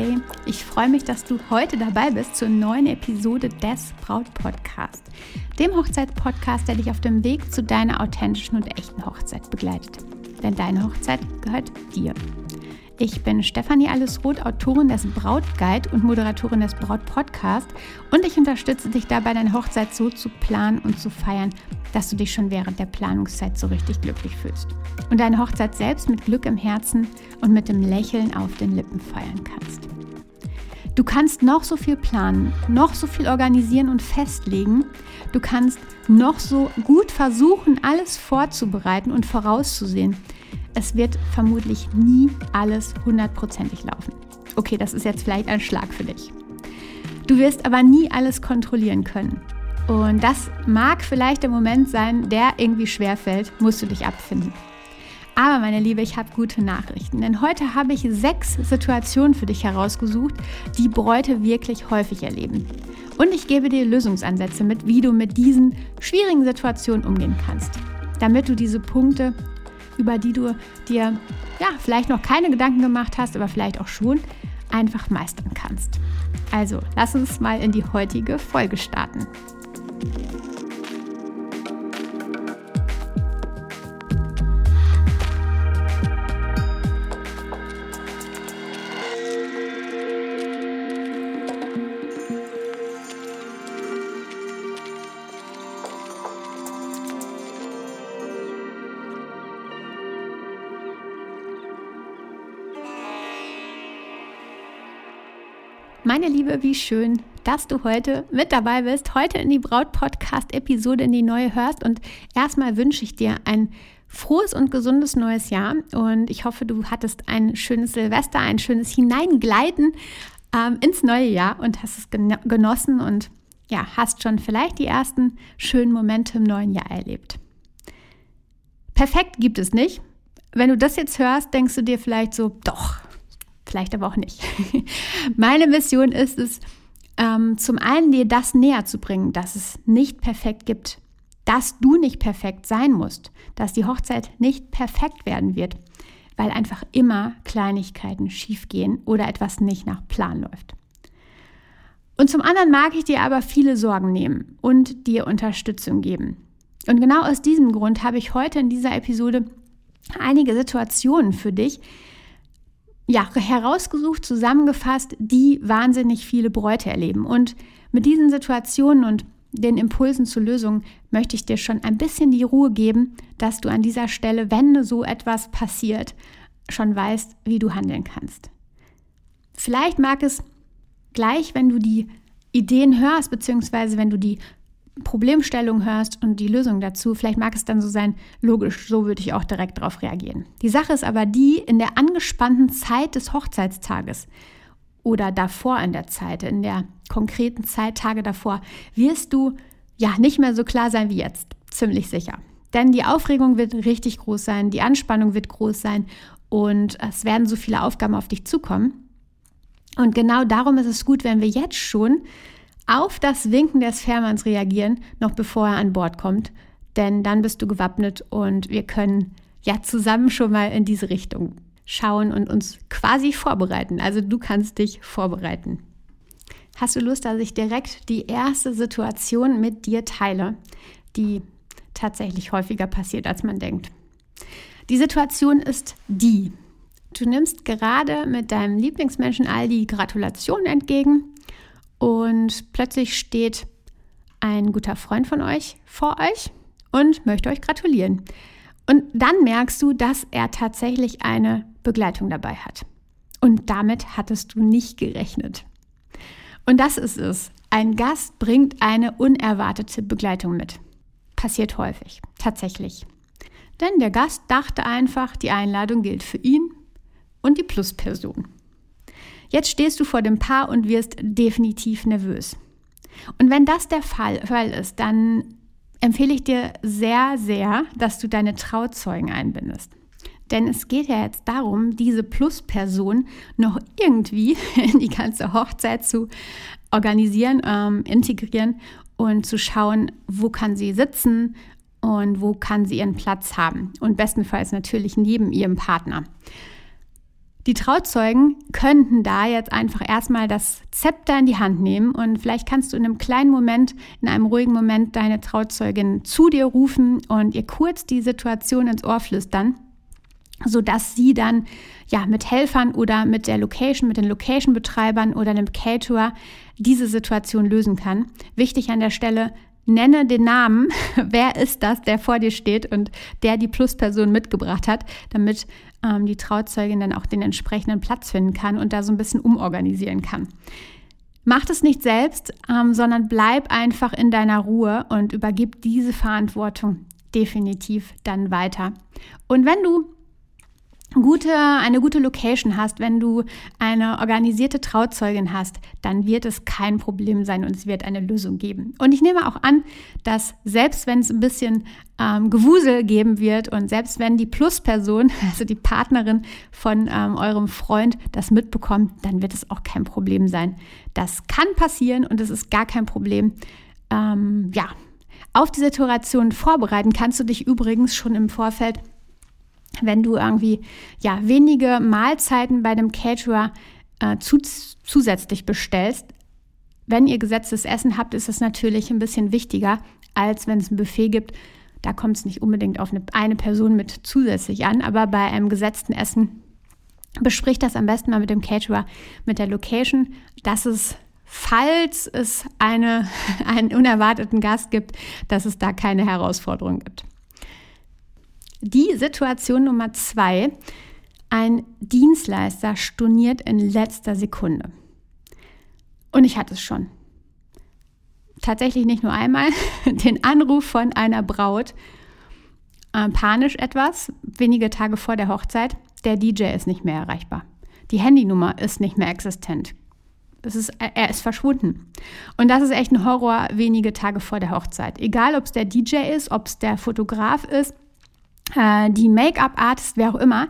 Hey, ich freue mich, dass du heute dabei bist zur neuen Episode des Braut Podcast, dem Hochzeitspodcast, der dich auf dem Weg zu deiner authentischen und echten Hochzeit begleitet. Denn deine Hochzeit gehört dir. Ich bin Stefanie Allesroth, Autorin des Brautguide und Moderatorin des Braut Podcast und ich unterstütze dich dabei, deine Hochzeit so zu planen und zu feiern, dass du dich schon während der Planungszeit so richtig glücklich fühlst und deine Hochzeit selbst mit Glück im Herzen und mit dem Lächeln auf den Lippen feiern kannst. Du kannst noch so viel planen, noch so viel organisieren und festlegen. Du kannst noch so gut versuchen, alles vorzubereiten und vorauszusehen es wird vermutlich nie alles hundertprozentig laufen. Okay, das ist jetzt vielleicht ein Schlag für dich. Du wirst aber nie alles kontrollieren können. Und das mag vielleicht der Moment sein, der irgendwie schwer fällt, musst du dich abfinden. Aber meine Liebe, ich habe gute Nachrichten, denn heute habe ich sechs Situationen für dich herausgesucht, die Bräute wirklich häufig erleben. Und ich gebe dir Lösungsansätze mit, wie du mit diesen schwierigen Situationen umgehen kannst, damit du diese Punkte über die du dir ja vielleicht noch keine Gedanken gemacht hast, aber vielleicht auch schon einfach meistern kannst. Also, lass uns mal in die heutige Folge starten. Meine Liebe, wie schön, dass du heute mit dabei bist, heute in die Braut-Podcast-Episode in die neue hörst. Und erstmal wünsche ich dir ein frohes und gesundes neues Jahr. Und ich hoffe, du hattest ein schönes Silvester, ein schönes Hineingleiten ähm, ins neue Jahr und hast es genossen und ja, hast schon vielleicht die ersten schönen Momente im neuen Jahr erlebt. Perfekt gibt es nicht. Wenn du das jetzt hörst, denkst du dir vielleicht so, doch, vielleicht aber auch nicht. Meine Mission ist es, ähm, zum einen dir das näher zu bringen, dass es nicht perfekt gibt, dass du nicht perfekt sein musst, dass die Hochzeit nicht perfekt werden wird, weil einfach immer Kleinigkeiten schiefgehen oder etwas nicht nach Plan läuft. Und zum anderen mag ich dir aber viele Sorgen nehmen und dir Unterstützung geben. Und genau aus diesem Grund habe ich heute in dieser Episode einige Situationen für dich, ja, herausgesucht, zusammengefasst, die wahnsinnig viele Bräute erleben. Und mit diesen Situationen und den Impulsen zur Lösung möchte ich dir schon ein bisschen die Ruhe geben, dass du an dieser Stelle, wenn so etwas passiert, schon weißt, wie du handeln kannst. Vielleicht mag es gleich, wenn du die Ideen hörst, beziehungsweise wenn du die Problemstellung hörst und die Lösung dazu, vielleicht mag es dann so sein, logisch, so würde ich auch direkt darauf reagieren. Die Sache ist aber die, in der angespannten Zeit des Hochzeitstages oder davor in der Zeit, in der konkreten Zeit, Tage davor, wirst du ja nicht mehr so klar sein wie jetzt, ziemlich sicher. Denn die Aufregung wird richtig groß sein, die Anspannung wird groß sein und es werden so viele Aufgaben auf dich zukommen. Und genau darum ist es gut, wenn wir jetzt schon auf das Winken des Fährmanns reagieren, noch bevor er an Bord kommt. Denn dann bist du gewappnet und wir können ja zusammen schon mal in diese Richtung schauen und uns quasi vorbereiten. Also du kannst dich vorbereiten. Hast du Lust, dass ich direkt die erste Situation mit dir teile, die tatsächlich häufiger passiert, als man denkt? Die Situation ist die. Du nimmst gerade mit deinem Lieblingsmenschen all die Gratulationen entgegen und plötzlich steht ein guter Freund von euch vor euch und möchte euch gratulieren. Und dann merkst du, dass er tatsächlich eine Begleitung dabei hat. Und damit hattest du nicht gerechnet. Und das ist es. Ein Gast bringt eine unerwartete Begleitung mit. Passiert häufig, tatsächlich. Denn der Gast dachte einfach, die Einladung gilt für ihn und die Plusperson. Jetzt stehst du vor dem Paar und wirst definitiv nervös. Und wenn das der Fall, Fall ist, dann empfehle ich dir sehr, sehr, dass du deine Trauzeugen einbindest. Denn es geht ja jetzt darum, diese Plusperson noch irgendwie in die ganze Hochzeit zu organisieren, ähm, integrieren und zu schauen, wo kann sie sitzen und wo kann sie ihren Platz haben. Und bestenfalls natürlich neben ihrem Partner. Die Trauzeugen könnten da jetzt einfach erstmal das Zepter in die Hand nehmen und vielleicht kannst du in einem kleinen Moment, in einem ruhigen Moment deine Trauzeugin zu dir rufen und ihr kurz die Situation ins Ohr flüstern sodass sie dann ja mit Helfern oder mit der Location, mit den Location-Betreibern oder dem Caterer diese Situation lösen kann. Wichtig an der Stelle, nenne den Namen, wer ist das, der vor dir steht und der die Plusperson mitgebracht hat, damit ähm, die Trauzeugin dann auch den entsprechenden Platz finden kann und da so ein bisschen umorganisieren kann. Mach es nicht selbst, ähm, sondern bleib einfach in deiner Ruhe und übergib diese Verantwortung definitiv dann weiter. Und wenn du gute, eine gute Location hast, wenn du eine organisierte Trauzeugin hast, dann wird es kein Problem sein und es wird eine Lösung geben. Und ich nehme auch an, dass selbst wenn es ein bisschen ähm, Gewusel geben wird und selbst wenn die Plusperson, also die Partnerin von ähm, eurem Freund, das mitbekommt, dann wird es auch kein Problem sein. Das kann passieren und es ist gar kein Problem. Ähm, ja, auf die Situation vorbereiten kannst du dich übrigens schon im Vorfeld wenn du irgendwie ja wenige Mahlzeiten bei dem Caterer äh, zu, zusätzlich bestellst, wenn ihr gesetztes Essen habt, ist es natürlich ein bisschen wichtiger, als wenn es ein Buffet gibt. Da kommt es nicht unbedingt auf eine, eine Person mit zusätzlich an, aber bei einem gesetzten Essen bespricht das am besten mal mit dem Caterer, mit der Location, dass es, falls es eine, einen unerwarteten Gast gibt, dass es da keine Herausforderung gibt. Die Situation Nummer zwei. Ein Dienstleister storniert in letzter Sekunde. Und ich hatte es schon. Tatsächlich nicht nur einmal. Den Anruf von einer Braut. Äh, panisch etwas, wenige Tage vor der Hochzeit. Der DJ ist nicht mehr erreichbar. Die Handynummer ist nicht mehr existent. Es ist, er ist verschwunden. Und das ist echt ein Horror wenige Tage vor der Hochzeit. Egal, ob es der DJ ist, ob es der Fotograf ist, äh, die Make-up-Artist, wer auch immer.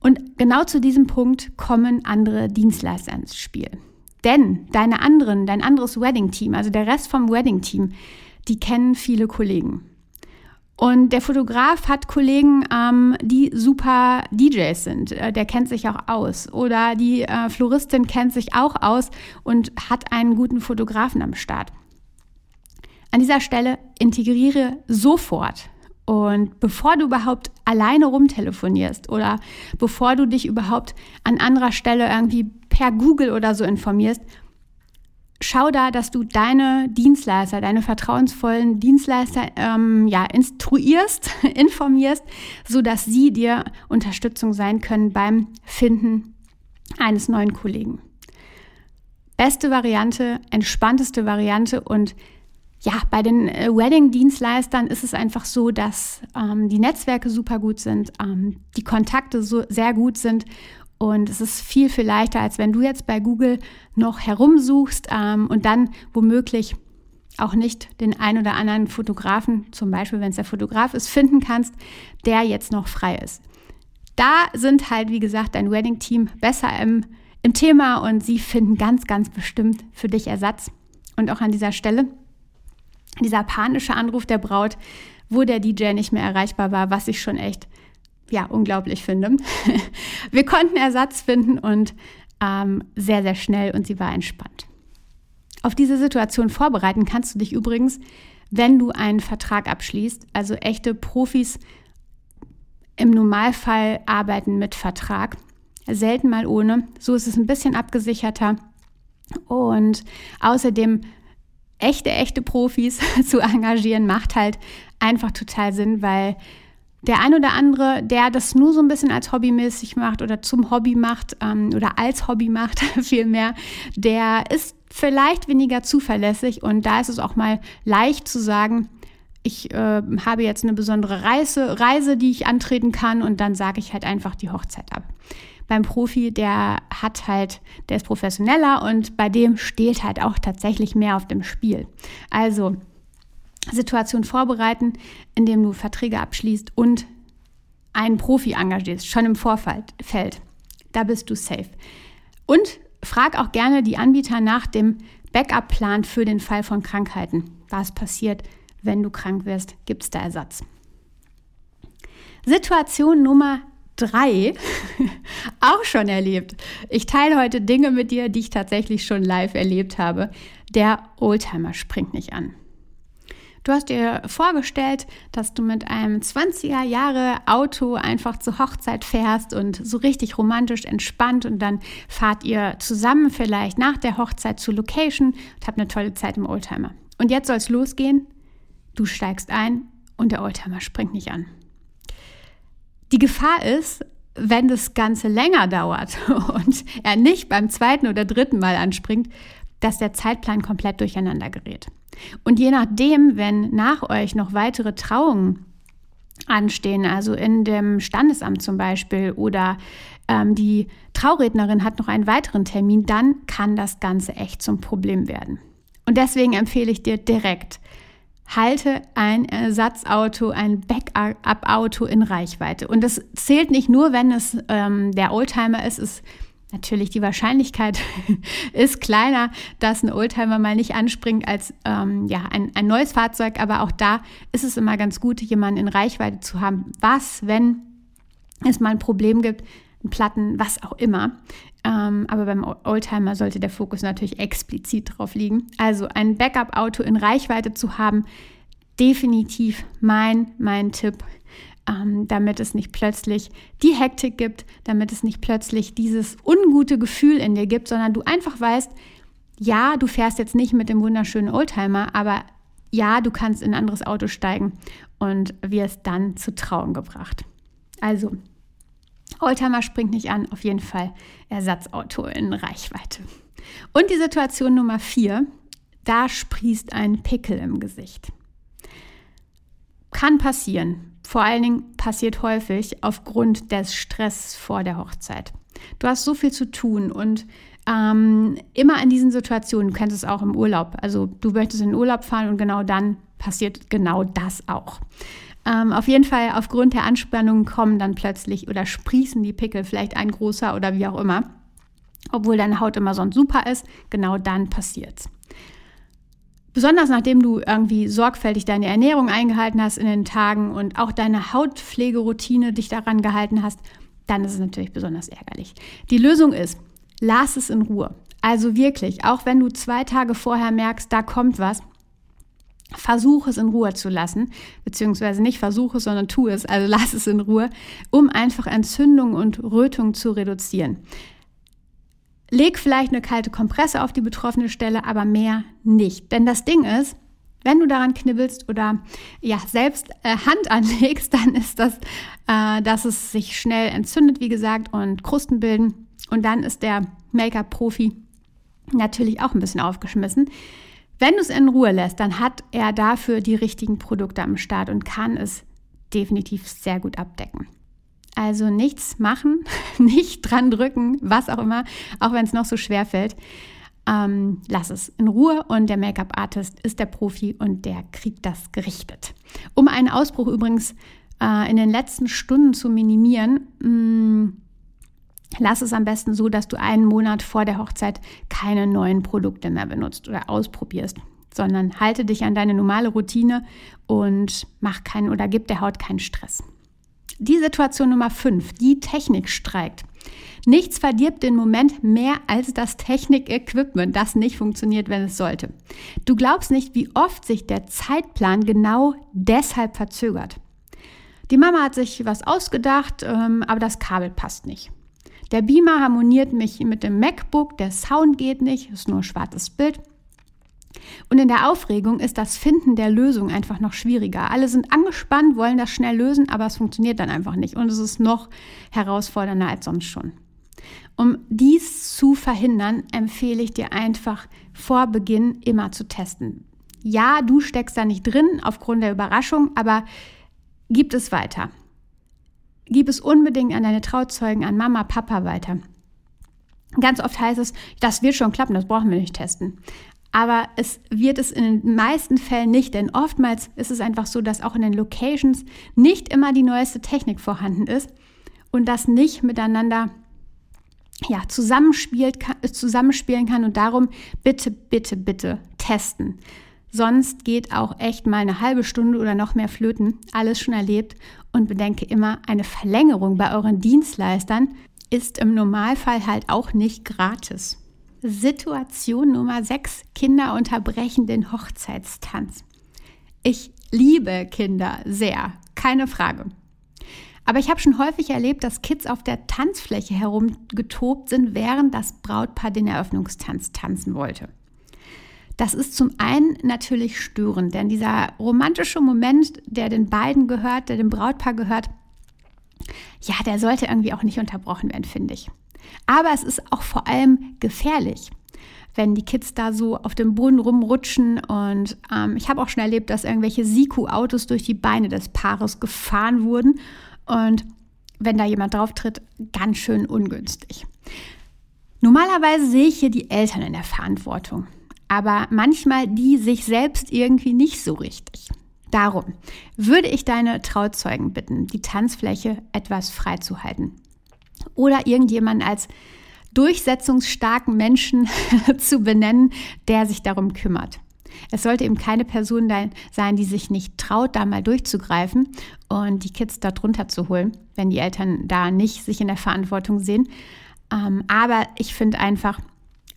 Und genau zu diesem Punkt kommen andere Dienstleister ins Spiel. Denn deine anderen, dein anderes Wedding-Team, also der Rest vom Wedding-Team, die kennen viele Kollegen. Und der Fotograf hat Kollegen, ähm, die super DJs sind. Äh, der kennt sich auch aus. Oder die äh, Floristin kennt sich auch aus und hat einen guten Fotografen am Start. An dieser Stelle integriere sofort und bevor du überhaupt alleine rumtelefonierst oder bevor du dich überhaupt an anderer Stelle irgendwie per Google oder so informierst, schau da, dass du deine Dienstleister, deine vertrauensvollen Dienstleister ähm, ja, instruierst, informierst, sodass sie dir Unterstützung sein können beim Finden eines neuen Kollegen. Beste Variante, entspannteste Variante und ja, bei den äh, Wedding-Dienstleistern ist es einfach so, dass ähm, die Netzwerke super gut sind, ähm, die Kontakte so sehr gut sind und es ist viel, viel leichter, als wenn du jetzt bei Google noch herumsuchst ähm, und dann womöglich auch nicht den ein oder anderen Fotografen, zum Beispiel wenn es der Fotograf ist, finden kannst, der jetzt noch frei ist. Da sind halt, wie gesagt, dein Wedding-Team besser im, im Thema und sie finden ganz, ganz bestimmt für dich Ersatz. Und auch an dieser Stelle dieser panische Anruf der Braut, wo der DJ nicht mehr erreichbar war, was ich schon echt ja unglaublich finde. Wir konnten Ersatz finden und ähm, sehr sehr schnell und sie war entspannt. Auf diese Situation vorbereiten kannst du dich übrigens, wenn du einen Vertrag abschließt. Also echte Profis im Normalfall arbeiten mit Vertrag, selten mal ohne. So ist es ein bisschen abgesicherter. Und außerdem echte, echte Profis zu engagieren, macht halt einfach total Sinn, weil der ein oder andere, der das nur so ein bisschen als hobbymäßig macht oder zum Hobby macht ähm, oder als Hobby macht, vielmehr, der ist vielleicht weniger zuverlässig und da ist es auch mal leicht zu sagen, ich äh, habe jetzt eine besondere Reise, Reise, die ich antreten kann und dann sage ich halt einfach die Hochzeit ab beim Profi, der hat halt, der ist professioneller und bei dem steht halt auch tatsächlich mehr auf dem Spiel. Also Situation vorbereiten, indem du Verträge abschließt und einen Profi engagierst, schon im Vorfeld. Da bist du safe. Und frag auch gerne die Anbieter nach dem Backup-Plan für den Fall von Krankheiten. Was passiert, wenn du krank wirst? Gibt es da Ersatz? Situation Nummer 3 auch schon erlebt. Ich teile heute Dinge mit dir, die ich tatsächlich schon live erlebt habe. Der Oldtimer springt nicht an. Du hast dir vorgestellt, dass du mit einem 20er Jahre Auto einfach zur Hochzeit fährst und so richtig romantisch entspannt und dann fahrt ihr zusammen vielleicht nach der Hochzeit zur Location und habt eine tolle Zeit im Oldtimer. Und jetzt soll es losgehen. Du steigst ein und der Oldtimer springt nicht an. Die Gefahr ist, wenn das Ganze länger dauert und er nicht beim zweiten oder dritten Mal anspringt, dass der Zeitplan komplett durcheinander gerät. Und je nachdem, wenn nach euch noch weitere Trauungen anstehen, also in dem Standesamt zum Beispiel, oder ähm, die Traurednerin hat noch einen weiteren Termin, dann kann das Ganze echt zum Problem werden. Und deswegen empfehle ich dir direkt, halte ein Ersatzauto, ein Backup-Auto in Reichweite. Und das zählt nicht nur, wenn es ähm, der Oldtimer ist, es Natürlich, die Wahrscheinlichkeit ist kleiner, dass ein Oldtimer mal nicht anspringt als ähm, ja, ein, ein neues Fahrzeug, aber auch da ist es immer ganz gut, jemanden in Reichweite zu haben. Was, wenn es mal ein Problem gibt, Platten, was auch immer. Ähm, aber beim Oldtimer sollte der Fokus natürlich explizit drauf liegen. Also ein Backup-Auto in Reichweite zu haben, definitiv mein, mein Tipp ähm, damit es nicht plötzlich die Hektik gibt, damit es nicht plötzlich dieses ungute Gefühl in dir gibt, sondern du einfach weißt, ja, du fährst jetzt nicht mit dem wunderschönen Oldtimer, aber ja, du kannst in ein anderes Auto steigen und wirst dann zu Trauen gebracht. Also, Oldtimer springt nicht an, auf jeden Fall Ersatzauto in Reichweite. Und die Situation Nummer vier, da sprießt ein Pickel im Gesicht. Kann passieren. Vor allen Dingen passiert häufig aufgrund des Stress vor der Hochzeit. Du hast so viel zu tun und ähm, immer in diesen Situationen, du kennst es auch im Urlaub, also du möchtest in den Urlaub fahren und genau dann passiert genau das auch. Ähm, auf jeden Fall aufgrund der Anspannung kommen dann plötzlich oder sprießen die Pickel, vielleicht ein großer oder wie auch immer. Obwohl deine Haut immer sonst super ist, genau dann passiert's. Besonders nachdem du irgendwie sorgfältig deine Ernährung eingehalten hast in den Tagen und auch deine Hautpflegeroutine dich daran gehalten hast, dann ist es natürlich besonders ärgerlich. Die Lösung ist, lass es in Ruhe. Also wirklich, auch wenn du zwei Tage vorher merkst, da kommt was, versuch es in Ruhe zu lassen, beziehungsweise nicht versuche es, sondern tu es, also lass es in Ruhe, um einfach Entzündung und Rötung zu reduzieren. Leg vielleicht eine kalte Kompresse auf die betroffene Stelle, aber mehr nicht. Denn das Ding ist, wenn du daran knibbelst oder ja selbst äh, Hand anlegst, dann ist das, äh, dass es sich schnell entzündet, wie gesagt, und Krusten bilden. Und dann ist der Make-up-Profi natürlich auch ein bisschen aufgeschmissen. Wenn du es in Ruhe lässt, dann hat er dafür die richtigen Produkte am Start und kann es definitiv sehr gut abdecken. Also nichts machen, nicht dran drücken, was auch immer, auch wenn es noch so schwer fällt. Ähm, lass es in Ruhe und der Make-up-Artist ist der Profi und der kriegt das gerichtet. Um einen Ausbruch übrigens äh, in den letzten Stunden zu minimieren, mh, mm, lass es am besten so, dass du einen Monat vor der Hochzeit keine neuen Produkte mehr benutzt oder ausprobierst, sondern halte dich an deine normale Routine und mach keinen oder gib der Haut keinen Stress. Die Situation Nummer 5, die Technik streikt. Nichts verdirbt den Moment mehr als das Technik-Equipment, das nicht funktioniert, wenn es sollte. Du glaubst nicht, wie oft sich der Zeitplan genau deshalb verzögert. Die Mama hat sich was ausgedacht, ähm, aber das Kabel passt nicht. Der Beamer harmoniert mich mit dem MacBook, der Sound geht nicht, ist nur ein schwarzes Bild. Und in der Aufregung ist das Finden der Lösung einfach noch schwieriger. Alle sind angespannt, wollen das schnell lösen, aber es funktioniert dann einfach nicht. Und es ist noch herausfordernder als sonst schon. Um dies zu verhindern, empfehle ich dir einfach vor Beginn immer zu testen. Ja, du steckst da nicht drin aufgrund der Überraschung, aber gib es weiter. Gib es unbedingt an deine Trauzeugen, an Mama, Papa weiter. Ganz oft heißt es, das wird schon klappen, das brauchen wir nicht testen. Aber es wird es in den meisten Fällen nicht, denn oftmals ist es einfach so, dass auch in den Locations nicht immer die neueste Technik vorhanden ist und das nicht miteinander ja, zusammenspielt, zusammenspielen kann. Und darum bitte, bitte, bitte testen. Sonst geht auch echt mal eine halbe Stunde oder noch mehr flöten. Alles schon erlebt. Und bedenke immer, eine Verlängerung bei euren Dienstleistern ist im Normalfall halt auch nicht gratis. Situation Nummer 6. Kinder unterbrechen den Hochzeitstanz. Ich liebe Kinder sehr, keine Frage. Aber ich habe schon häufig erlebt, dass Kids auf der Tanzfläche herumgetobt sind, während das Brautpaar den Eröffnungstanz tanzen wollte. Das ist zum einen natürlich störend, denn dieser romantische Moment, der den beiden gehört, der dem Brautpaar gehört, ja, der sollte irgendwie auch nicht unterbrochen werden, finde ich. Aber es ist auch vor allem gefährlich, wenn die Kids da so auf dem Boden rumrutschen. Und ähm, ich habe auch schon erlebt, dass irgendwelche Siku-Autos durch die Beine des Paares gefahren wurden. Und wenn da jemand drauf tritt, ganz schön ungünstig. Normalerweise sehe ich hier die Eltern in der Verantwortung aber manchmal die sich selbst irgendwie nicht so richtig. Darum würde ich deine Trauzeugen bitten, die Tanzfläche etwas freizuhalten oder irgendjemanden als durchsetzungsstarken Menschen zu benennen, der sich darum kümmert. Es sollte eben keine Person sein, die sich nicht traut, da mal durchzugreifen und die Kids da drunter zu holen, wenn die Eltern da nicht sich in der Verantwortung sehen. Ähm, aber ich finde einfach,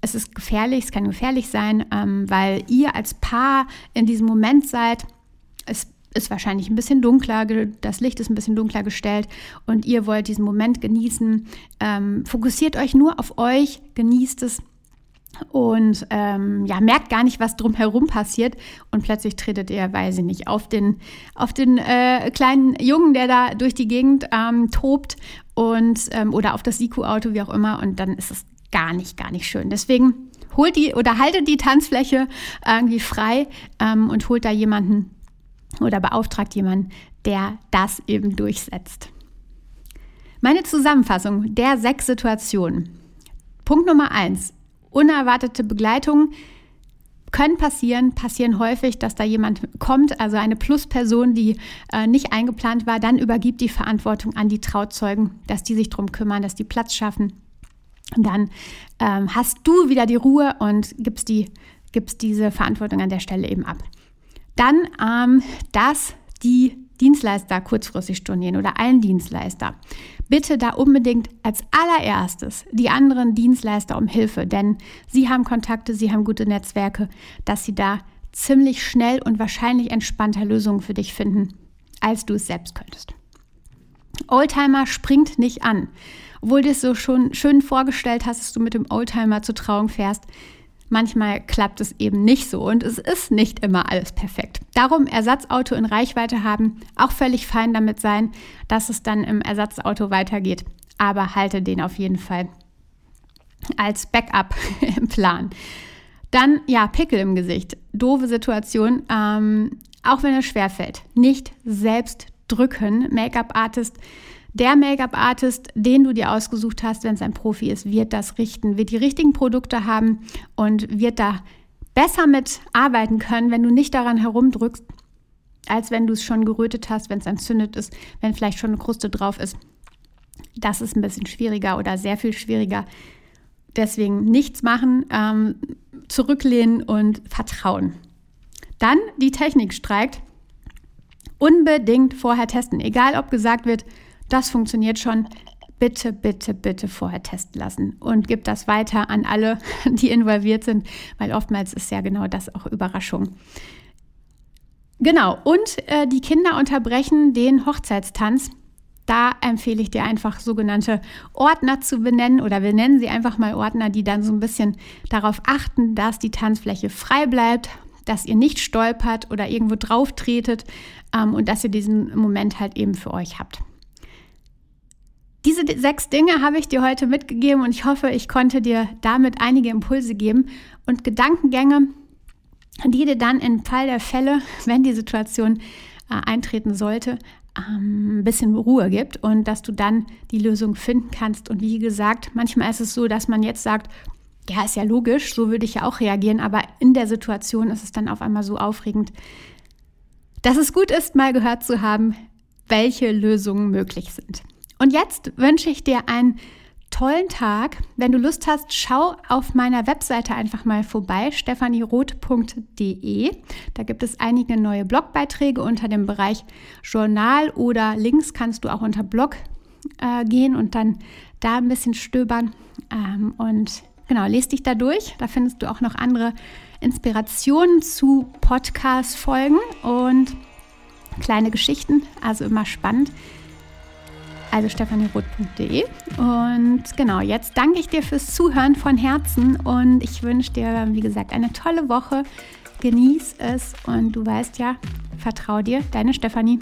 es ist gefährlich, es kann gefährlich sein, ähm, weil ihr als Paar in diesem Moment seid. Es ist wahrscheinlich ein bisschen dunkler, das Licht ist ein bisschen dunkler gestellt und ihr wollt diesen Moment genießen. Ähm, fokussiert euch nur auf euch, genießt es und ähm, ja, merkt gar nicht, was drumherum passiert und plötzlich tretet ihr, weiß ich nicht, auf den, auf den äh, kleinen Jungen, der da durch die Gegend ähm, tobt und ähm, oder auf das Siku-Auto, wie auch immer und dann ist es gar nicht, gar nicht schön. Deswegen holt die oder haltet die Tanzfläche irgendwie frei ähm, und holt da jemanden oder beauftragt jemanden, der das eben durchsetzt. Meine Zusammenfassung der sechs Situationen. Punkt Nummer eins. Unerwartete Begleitung können passieren, passieren häufig, dass da jemand kommt, also eine Plusperson, die äh, nicht eingeplant war, dann übergibt die Verantwortung an die Trauzeugen, dass die sich darum kümmern, dass die Platz schaffen dann ähm, hast du wieder die Ruhe und gibst, die, gibst diese Verantwortung an der Stelle eben ab. Dann, ähm, dass die Dienstleister kurzfristig stornieren oder ein Dienstleister. Bitte da unbedingt als allererstes die anderen Dienstleister um Hilfe, denn sie haben Kontakte, sie haben gute Netzwerke, dass sie da ziemlich schnell und wahrscheinlich entspannter Lösungen für dich finden, als du es selbst könntest. Oldtimer springt nicht an obwohl du es so schon schön vorgestellt hast, dass du mit dem Oldtimer zur Trauung fährst. Manchmal klappt es eben nicht so und es ist nicht immer alles perfekt. Darum Ersatzauto in Reichweite haben, auch völlig fein damit sein, dass es dann im Ersatzauto weitergeht. Aber halte den auf jeden Fall als Backup im Plan. Dann, ja, Pickel im Gesicht. Doofe Situation, ähm, auch wenn es schwerfällt. Nicht selbst drücken. Make-up-Artist der Make-up-Artist, den du dir ausgesucht hast, wenn es ein Profi ist, wird das richten, wird die richtigen Produkte haben und wird da besser mit arbeiten können, wenn du nicht daran herumdrückst, als wenn du es schon gerötet hast, wenn es entzündet ist, wenn vielleicht schon eine Kruste drauf ist. Das ist ein bisschen schwieriger oder sehr viel schwieriger. Deswegen nichts machen, ähm, zurücklehnen und vertrauen. Dann die Technik streikt. Unbedingt vorher testen. Egal, ob gesagt wird, das funktioniert schon. Bitte, bitte, bitte vorher testen lassen und gib das weiter an alle, die involviert sind, weil oftmals ist ja genau das auch Überraschung. Genau, und äh, die Kinder unterbrechen den Hochzeitstanz. Da empfehle ich dir einfach sogenannte Ordner zu benennen oder wir nennen sie einfach mal Ordner, die dann so ein bisschen darauf achten, dass die Tanzfläche frei bleibt, dass ihr nicht stolpert oder irgendwo drauf tretet ähm, und dass ihr diesen Moment halt eben für euch habt. Diese sechs Dinge habe ich dir heute mitgegeben und ich hoffe, ich konnte dir damit einige Impulse geben und Gedankengänge, die dir dann im Fall der Fälle, wenn die Situation äh, eintreten sollte, ähm, ein bisschen Ruhe gibt und dass du dann die Lösung finden kannst. Und wie gesagt, manchmal ist es so, dass man jetzt sagt, ja, ist ja logisch, so würde ich ja auch reagieren, aber in der Situation ist es dann auf einmal so aufregend, dass es gut ist, mal gehört zu haben, welche Lösungen möglich sind. Und jetzt wünsche ich dir einen tollen Tag. Wenn du Lust hast, schau auf meiner Webseite einfach mal vorbei, stephanieroth.de. Da gibt es einige neue Blogbeiträge unter dem Bereich Journal oder Links kannst du auch unter Blog äh, gehen und dann da ein bisschen stöbern. Ähm, und genau, lest dich da durch. Da findest du auch noch andere Inspirationen zu Podcast-Folgen und kleine Geschichten. Also immer spannend also stefanieroth.de. Und genau, jetzt danke ich dir fürs Zuhören von Herzen und ich wünsche dir, wie gesagt, eine tolle Woche. Genieß es und du weißt ja, vertrau dir, deine Stefanie.